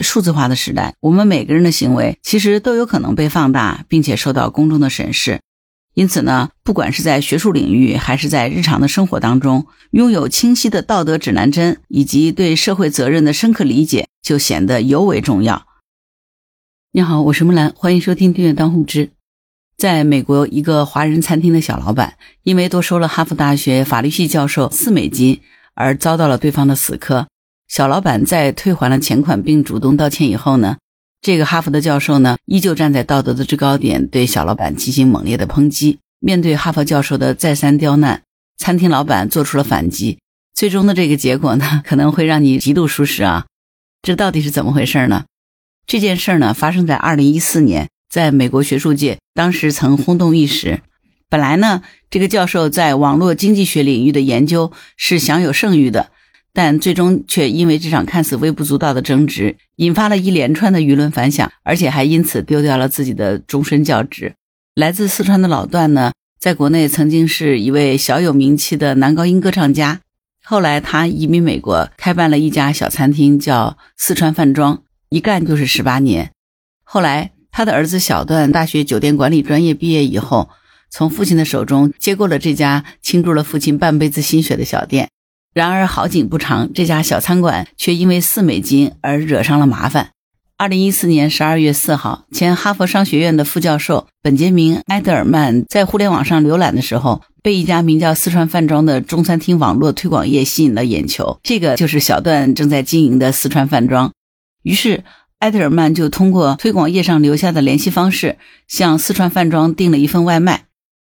数字化的时代，我们每个人的行为其实都有可能被放大，并且受到公众的审视。因此呢，不管是在学术领域，还是在日常的生活当中，拥有清晰的道德指南针以及对社会责任的深刻理解，就显得尤为重要。你好，我是木兰，欢迎收听《订阅当户知》。在美国，一个华人餐厅的小老板，因为多收了哈佛大学法律系教授四美金，而遭到了对方的死磕。小老板在退还了钱款并主动道歉以后呢，这个哈佛的教授呢，依旧站在道德的制高点，对小老板进行猛烈的抨击。面对哈佛教授的再三刁难，餐厅老板做出了反击。最终的这个结果呢，可能会让你极度舒适啊！这到底是怎么回事呢？这件事呢，发生在二零一四年，在美国学术界，当时曾轰动一时。本来呢，这个教授在网络经济学领域的研究是享有盛誉的。但最终却因为这场看似微不足道的争执，引发了一连串的舆论反响，而且还因此丢掉了自己的终身教职。来自四川的老段呢，在国内曾经是一位小有名气的男高音歌唱家，后来他移民美国，开办了一家小餐厅，叫四川饭庄，一干就是十八年。后来他的儿子小段大学酒店管理专业毕业以后，从父亲的手中接过了这家倾注了父亲半辈子心血的小店。然而好景不长，这家小餐馆却因为四美金而惹上了麻烦。二零一四年十二月四号，前哈佛商学院的副教授本杰明·埃德尔曼在互联网上浏览的时候，被一家名叫“四川饭庄”的中餐厅网络推广页吸引了眼球。这个就是小段正在经营的四川饭庄。于是，埃德尔曼就通过推广页上留下的联系方式，向四川饭庄订了一份外卖。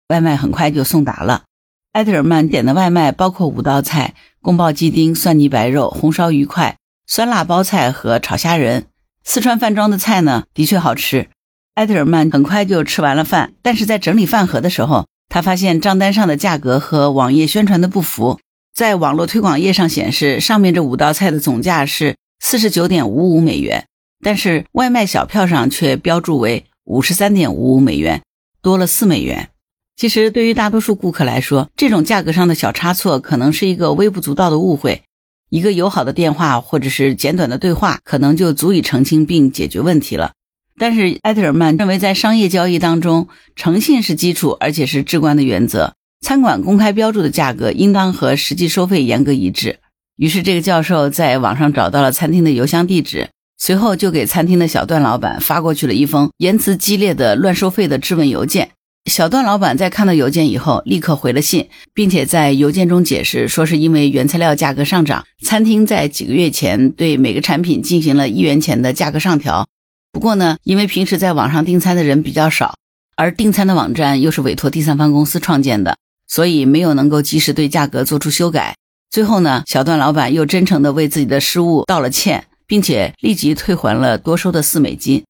外卖很快就送达了。埃特尔曼点的外卖包括五道菜。宫保鸡丁、蒜泥白肉、红烧鱼块、酸辣包菜和炒虾仁。四川饭庄的菜呢，的确好吃。埃特尔曼很快就吃完了饭，但是在整理饭盒的时候，他发现账单上的价格和网页宣传的不符。在网络推广页上显示，上面这五道菜的总价是四十九点五五美元，但是外卖小票上却标注为五十三点五五美元，多了四美元。其实，对于大多数顾客来说，这种价格上的小差错可能是一个微不足道的误会，一个友好的电话或者是简短的对话，可能就足以澄清并解决问题了。但是，埃特尔曼认为，在商业交易当中，诚信是基础，而且是至关的原则。餐馆公开标注的价格应当和实际收费严格一致。于是，这个教授在网上找到了餐厅的邮箱地址，随后就给餐厅的小段老板发过去了一封言辞激烈的乱收费的质问邮件。小段老板在看到邮件以后，立刻回了信，并且在邮件中解释说，是因为原材料价格上涨，餐厅在几个月前对每个产品进行了一元钱的价格上调。不过呢，因为平时在网上订餐的人比较少，而订餐的网站又是委托第三方公司创建的，所以没有能够及时对价格做出修改。最后呢，小段老板又真诚地为自己的失误道了歉，并且立即退还了多收的四美金。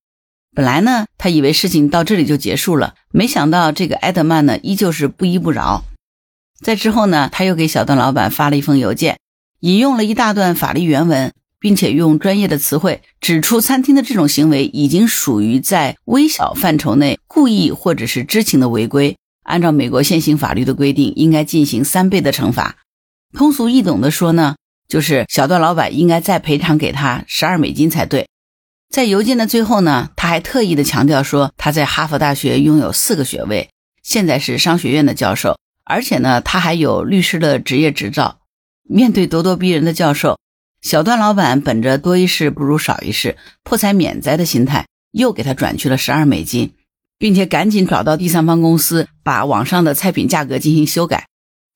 本来呢，他以为事情到这里就结束了，没想到这个埃德曼呢，依旧是不依不饶。在之后呢，他又给小段老板发了一封邮件，引用了一大段法律原文，并且用专业的词汇指出，餐厅的这种行为已经属于在微小范畴内故意或者是知情的违规，按照美国现行法律的规定，应该进行三倍的惩罚。通俗易懂的说呢，就是小段老板应该再赔偿给他十二美金才对。在邮件的最后呢，他还特意的强调说，他在哈佛大学拥有四个学位，现在是商学院的教授，而且呢，他还有律师的职业执照。面对咄咄逼人的教授，小段老板本着多一事不如少一事，破财免灾的心态，又给他转去了十二美金，并且赶紧找到第三方公司，把网上的菜品价格进行修改。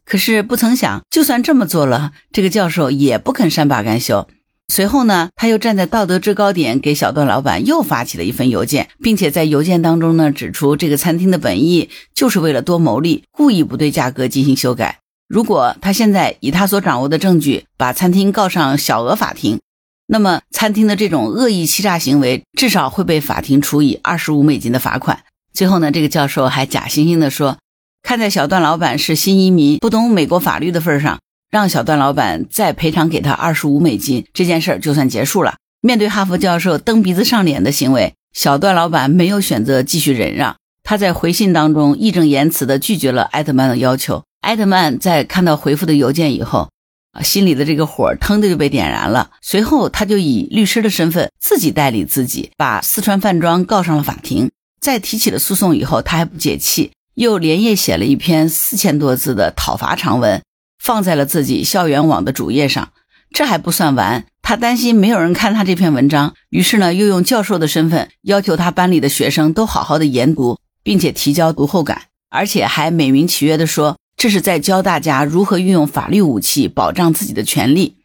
可是不曾想，就算这么做了，这个教授也不肯善罢甘休。随后呢，他又站在道德制高点，给小段老板又发起了一份邮件，并且在邮件当中呢，指出这个餐厅的本意就是为了多牟利，故意不对价格进行修改。如果他现在以他所掌握的证据把餐厅告上小额法庭，那么餐厅的这种恶意欺诈行为至少会被法庭处以二十五美金的罚款。最后呢，这个教授还假惺惺地说，看在小段老板是新移民，不懂美国法律的份上。让小段老板再赔偿给他二十五美金，这件事儿就算结束了。面对哈佛教授蹬鼻子上脸的行为，小段老板没有选择继续忍让，他在回信当中义正言辞地拒绝了艾德曼的要求。艾德曼在看到回复的邮件以后，啊心里的这个火腾的就被点燃了。随后，他就以律师的身份自己代理自己，把四川饭庄告上了法庭。在提起了诉讼以后，他还不解气，又连夜写了一篇四千多字的讨伐长文，放在了自己校园网的主页上。这还不算完，他担心没有人看他这篇文章，于是呢，又用教授的身份要求他班里的学生都好好的研读，并且提交读后感，而且还美名其曰的说。这是在教大家如何运用法律武器保障自己的权利，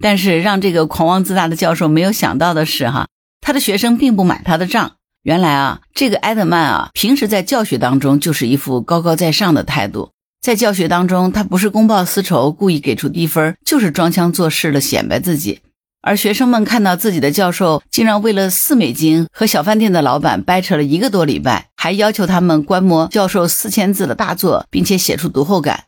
但是让这个狂妄自大的教授没有想到的是，哈，他的学生并不买他的账。原来啊，这个埃德曼啊，平时在教学当中就是一副高高在上的态度，在教学当中，他不是公报私仇，故意给出低分，就是装腔作势的显摆自己。而学生们看到自己的教授竟然为了四美金和小饭店的老板掰扯了一个多礼拜，还要求他们观摩教授四千字的大作，并且写出读后感，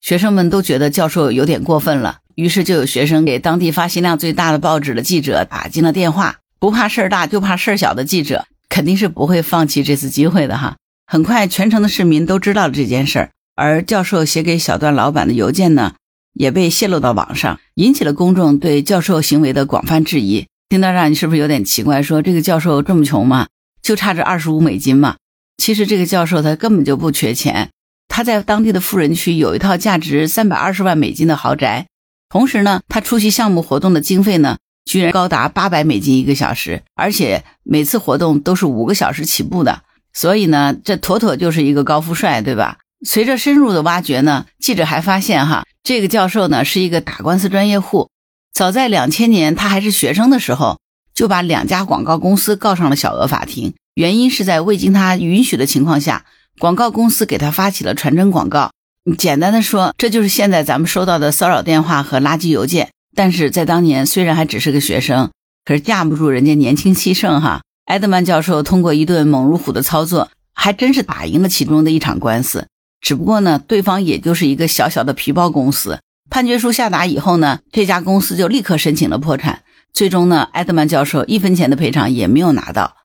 学生们都觉得教授有点过分了。于是就有学生给当地发行量最大的报纸的记者打进了电话。不怕事儿大，就怕事儿小的记者肯定是不会放弃这次机会的哈。很快，全城的市民都知道了这件事儿，而教授写给小段老板的邮件呢？也被泄露到网上，引起了公众对教授行为的广泛质疑。听到这，你是不是有点奇怪？说这个教授这么穷吗？就差这二十五美金吗？其实这个教授他根本就不缺钱，他在当地的富人区有一套价值三百二十万美金的豪宅。同时呢，他出席项目活动的经费呢，居然高达八百美金一个小时，而且每次活动都是五个小时起步的。所以呢，这妥妥就是一个高富帅，对吧？随着深入的挖掘呢，记者还发现哈，这个教授呢是一个打官司专业户。早在两千年他还是学生的时候，就把两家广告公司告上了小额法庭。原因是在未经他允许的情况下，广告公司给他发起了传真广告。简单的说，这就是现在咱们收到的骚扰电话和垃圾邮件。但是在当年，虽然还只是个学生，可是架不住人家年轻气盛哈。埃德曼教授通过一顿猛如虎的操作，还真是打赢了其中的一场官司。只不过呢，对方也就是一个小小的皮包公司。判决书下达以后呢，这家公司就立刻申请了破产。最终呢，埃德曼教授一分钱的赔偿也没有拿到。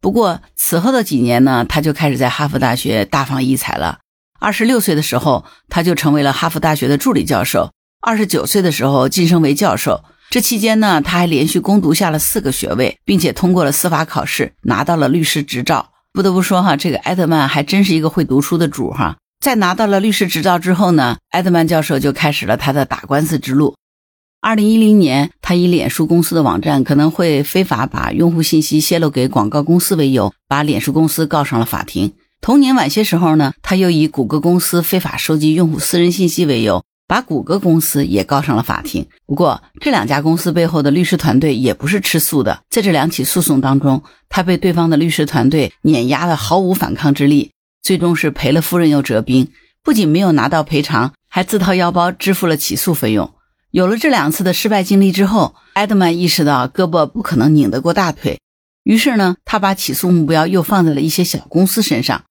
不过此后的几年呢，他就开始在哈佛大学大放异彩了。二十六岁的时候，他就成为了哈佛大学的助理教授；二十九岁的时候晋升为教授。这期间呢，他还连续攻读下了四个学位，并且通过了司法考试，拿到了律师执照。不得不说哈，这个埃德曼还真是一个会读书的主哈。在拿到了律师执照之后呢，埃德曼教授就开始了他的打官司之路。二零一零年，他以脸书公司的网站可能会非法把用户信息泄露给广告公司为由，把脸书公司告上了法庭。同年晚些时候呢，他又以谷歌公司非法收集用户私人信息为由，把谷歌公司也告上了法庭。不过，这两家公司背后的律师团队也不是吃素的，在这两起诉讼当中。他被对方的律师团队碾压的毫无反抗之力，最终是赔了夫人又折兵，不仅没有拿到赔偿，还自掏腰包支付了起诉费用。有了这两次的失败经历之后，埃德曼意识到胳膊不可能拧得过大腿，于是呢，他把起诉目标又放在了一些小公司身上。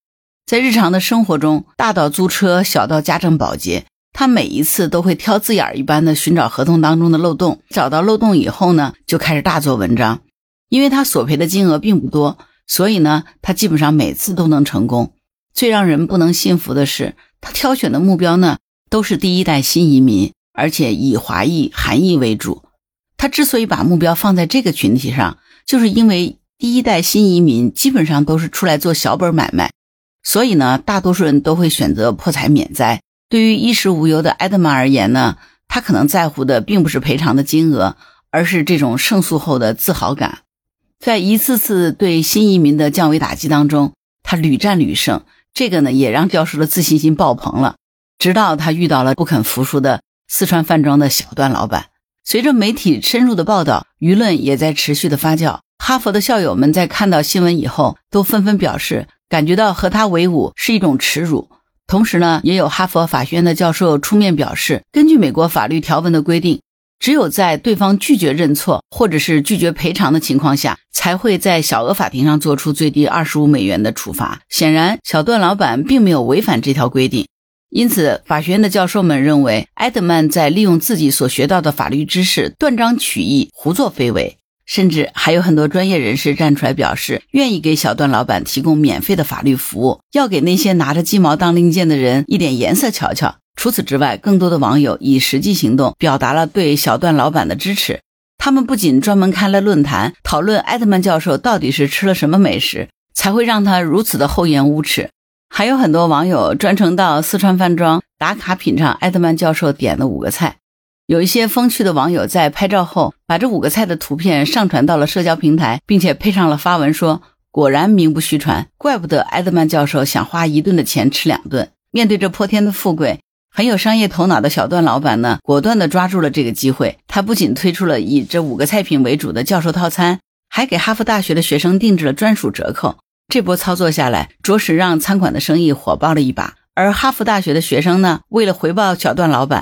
在日常的生活中，大到租车，小到家政保洁，他每一次都会挑字眼儿一般的寻找合同当中的漏洞，找到漏洞以后呢，就开始大做文章。因为他索赔的金额并不多，所以呢，他基本上每次都能成功。最让人不能信服的是，他挑选的目标呢，都是第一代新移民，而且以华裔、韩裔为主。他之所以把目标放在这个群体上，就是因为第一代新移民基本上都是出来做小本买卖，所以呢，大多数人都会选择破财免灾。对于衣食无忧的埃德曼而言呢，他可能在乎的并不是赔偿的金额，而是这种胜诉后的自豪感。在一次次对新移民的降维打击当中，他屡战屡胜，这个呢也让教授的自信心爆棚了。直到他遇到了不肯服输的四川饭庄的小段老板。随着媒体深入的报道，舆论也在持续的发酵。哈佛的校友们在看到新闻以后，都纷纷表示感觉到和他为伍是一种耻辱。同时呢，也有哈佛法学院的教授出面表示，根据美国法律条文的规定。只有在对方拒绝认错或者是拒绝赔偿的情况下，才会在小额法庭上做出最低二十五美元的处罚。显然，小段老板并没有违反这条规定，因此，法学院的教授们认为，埃德曼在利用自己所学到的法律知识断章取义、胡作非为。甚至还有很多专业人士站出来表示，愿意给小段老板提供免费的法律服务，要给那些拿着鸡毛当令箭的人一点颜色瞧瞧。除此之外，更多的网友以实际行动表达了对小段老板的支持。他们不仅专门开了论坛讨论艾特曼教授到底是吃了什么美食，才会让他如此的厚颜无耻，还有很多网友专程到四川饭庄打卡品尝艾特曼教授点的五个菜。有一些风趣的网友在拍照后，把这五个菜的图片上传到了社交平台，并且配上了发文说：“果然名不虚传，怪不得埃德曼教授想花一顿的钱吃两顿。”面对这泼天的富贵，很有商业头脑的小段老板呢，果断地抓住了这个机会。他不仅推出了以这五个菜品为主的教授套餐，还给哈佛大学的学生定制了专属折扣。这波操作下来，着实让餐馆的生意火爆了一把。而哈佛大学的学生呢，为了回报小段老板。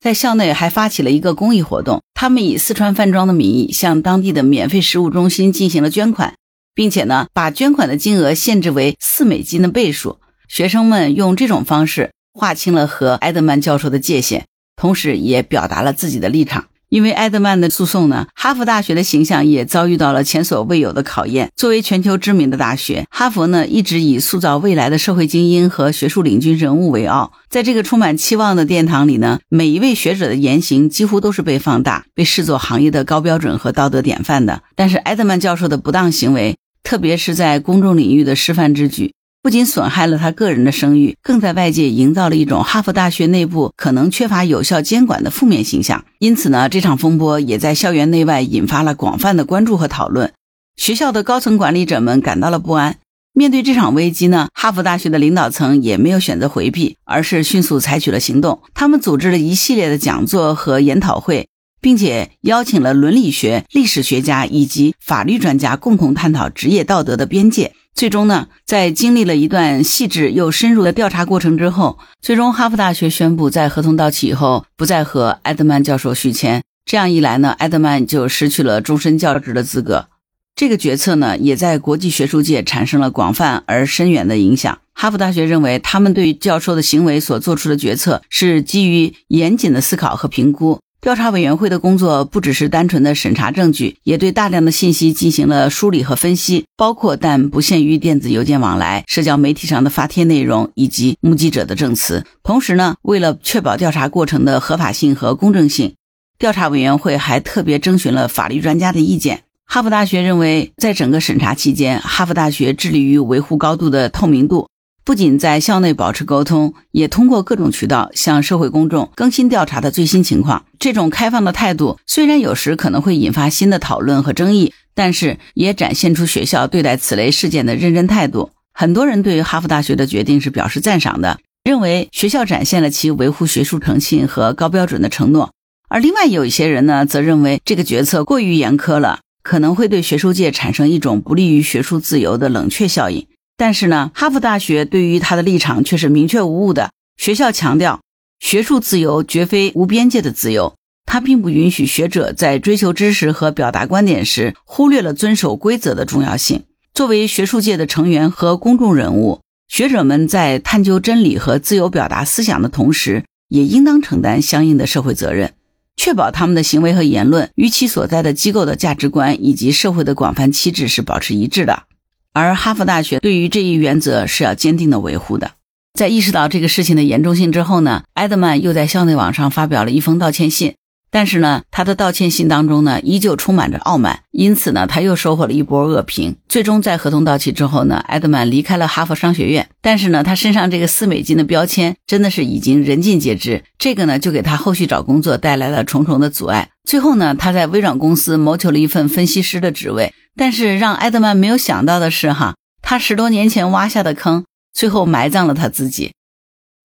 在校内还发起了一个公益活动，他们以四川饭庄的名义向当地的免费食物中心进行了捐款，并且呢，把捐款的金额限制为四美金的倍数。学生们用这种方式划清了和埃德曼教授的界限，同时也表达了自己的立场。因为埃德曼的诉讼呢，哈佛大学的形象也遭遇到了前所未有的考验。作为全球知名的大学，哈佛呢一直以塑造未来的社会精英和学术领军人物为傲。在这个充满期望的殿堂里呢，每一位学者的言行几乎都是被放大，被视作行业的高标准和道德典范的。但是埃德曼教授的不当行为，特别是在公众领域的示范之举。不仅损害了他个人的声誉，更在外界营造了一种哈佛大学内部可能缺乏有效监管的负面形象。因此呢，这场风波也在校园内外引发了广泛的关注和讨论。学校的高层管理者们感到了不安。面对这场危机呢，哈佛大学的领导层也没有选择回避，而是迅速采取了行动。他们组织了一系列的讲座和研讨会，并且邀请了伦理学、历史学家以及法律专家共同探讨职业道德的边界。最终呢，在经历了一段细致又深入的调查过程之后，最终哈佛大学宣布，在合同到期以后，不再和埃德曼教授续签。这样一来呢，埃德曼就失去了终身教职的资格。这个决策呢，也在国际学术界产生了广泛而深远的影响。哈佛大学认为，他们对教授的行为所做出的决策是基于严谨的思考和评估。调查委员会的工作不只是单纯的审查证据，也对大量的信息进行了梳理和分析，包括但不限于电子邮件往来、社交媒体上的发帖内容以及目击者的证词。同时呢，为了确保调查过程的合法性和公正性，调查委员会还特别征询了法律专家的意见。哈佛大学认为，在整个审查期间，哈佛大学致力于维护高度的透明度。不仅在校内保持沟通，也通过各种渠道向社会公众更新调查的最新情况。这种开放的态度虽然有时可能会引发新的讨论和争议，但是也展现出学校对待此类事件的认真态度。很多人对于哈佛大学的决定是表示赞赏的，认为学校展现了其维护学术诚信和高标准的承诺。而另外有一些人呢，则认为这个决策过于严苛了，可能会对学术界产生一种不利于学术自由的冷却效应。但是呢，哈佛大学对于他的立场却是明确无误的。学校强调，学术自由绝非无边界的自由，它并不允许学者在追求知识和表达观点时忽略了遵守规则的重要性。作为学术界的成员和公众人物，学者们在探究真理和自由表达思想的同时，也应当承担相应的社会责任，确保他们的行为和言论与其所在的机构的价值观以及社会的广泛气质是保持一致的。而哈佛大学对于这一原则是要坚定的维护的。在意识到这个事情的严重性之后呢，埃德曼又在校内网上发表了一封道歉信。但是呢，他的道歉信当中呢，依旧充满着傲慢，因此呢，他又收获了一波恶评。最终在合同到期之后呢，埃德曼离开了哈佛商学院。但是呢，他身上这个四美金的标签真的是已经人尽皆知，这个呢，就给他后续找工作带来了重重的阻碍。最后呢，他在微软公司谋求了一份分析师的职位。但是让埃德曼没有想到的是，哈，他十多年前挖下的坑，最后埋葬了他自己。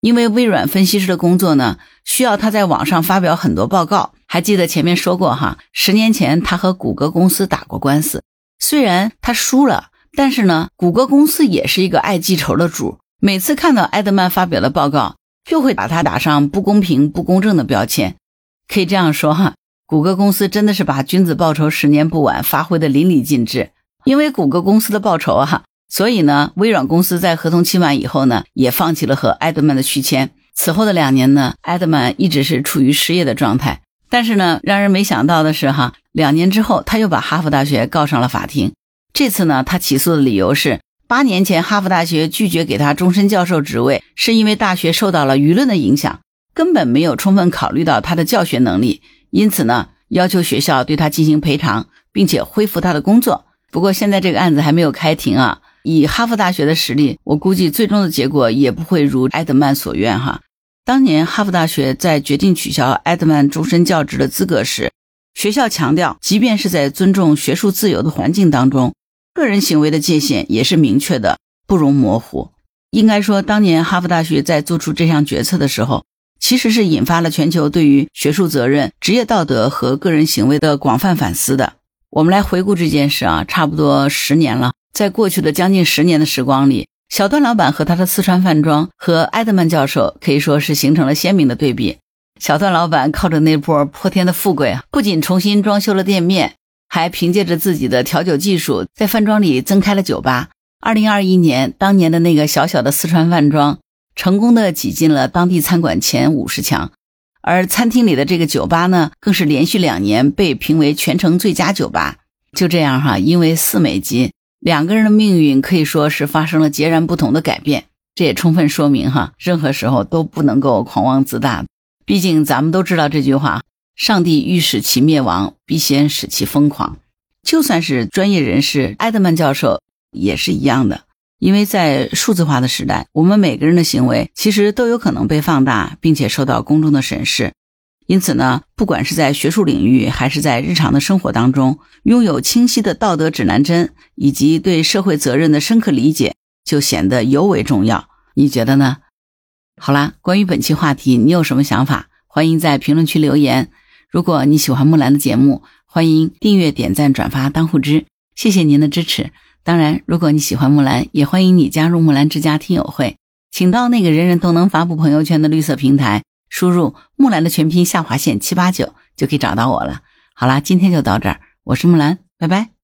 因为微软分析师的工作呢，需要他在网上发表很多报告。还记得前面说过哈，十年前他和谷歌公司打过官司，虽然他输了，但是呢，谷歌公司也是一个爱记仇的主，每次看到埃德曼发表的报告，就会把他打上不公平、不公正的标签。可以这样说哈，谷歌公司真的是把君子报仇十年不晚发挥的淋漓尽致。因为谷歌公司的报仇哈。所以呢，微软公司在合同期满以后呢，也放弃了和埃德曼的续签。此后的两年呢，埃德曼一直是处于失业的状态。但是呢，让人没想到的是，哈，两年之后他又把哈佛大学告上了法庭。这次呢，他起诉的理由是，八年前哈佛大学拒绝给他终身教授职位，是因为大学受到了舆论的影响。根本没有充分考虑到他的教学能力，因此呢，要求学校对他进行赔偿，并且恢复他的工作。不过现在这个案子还没有开庭啊，以哈佛大学的实力，我估计最终的结果也不会如埃德曼所愿哈。当年哈佛大学在决定取消埃德曼终身教职的资格时，学校强调，即便是在尊重学术自由的环境当中，个人行为的界限也是明确的，不容模糊。应该说，当年哈佛大学在做出这项决策的时候，其实是引发了全球对于学术责任、职业道德和个人行为的广泛反思的。我们来回顾这件事啊，差不多十年了，在过去的将近十年的时光里，小段老板和他的四川饭庄和埃德曼教授可以说是形成了鲜明的对比。小段老板靠着那波泼天的富贵，不仅重新装修了店面，还凭借着自己的调酒技术，在饭庄里增开了酒吧。二零二一年，当年的那个小小的四川饭庄，成功的挤进了当地餐馆前五十强，而餐厅里的这个酒吧呢，更是连续两年被评为全城最佳酒吧。就这样哈，因为四美金，两个人的命运可以说是发生了截然不同的改变。这也充分说明哈，任何时候都不能够狂妄自大。毕竟咱们都知道这句话：上帝欲使其灭亡，必先使其疯狂。就算是专业人士埃德曼教授。也是一样的，因为在数字化的时代，我们每个人的行为其实都有可能被放大，并且受到公众的审视。因此呢，不管是在学术领域，还是在日常的生活当中，拥有清晰的道德指南针以及对社会责任的深刻理解，就显得尤为重要。你觉得呢？好啦，关于本期话题，你有什么想法？欢迎在评论区留言。如果你喜欢木兰的节目，欢迎订阅、点赞、转发、当护知，谢谢您的支持。当然，如果你喜欢木兰，也欢迎你加入木兰之家听友会，请到那个人人都能发布朋友圈的绿色平台，输入木兰的全拼下划线七八九，就可以找到我了。好啦，今天就到这儿，我是木兰，拜拜。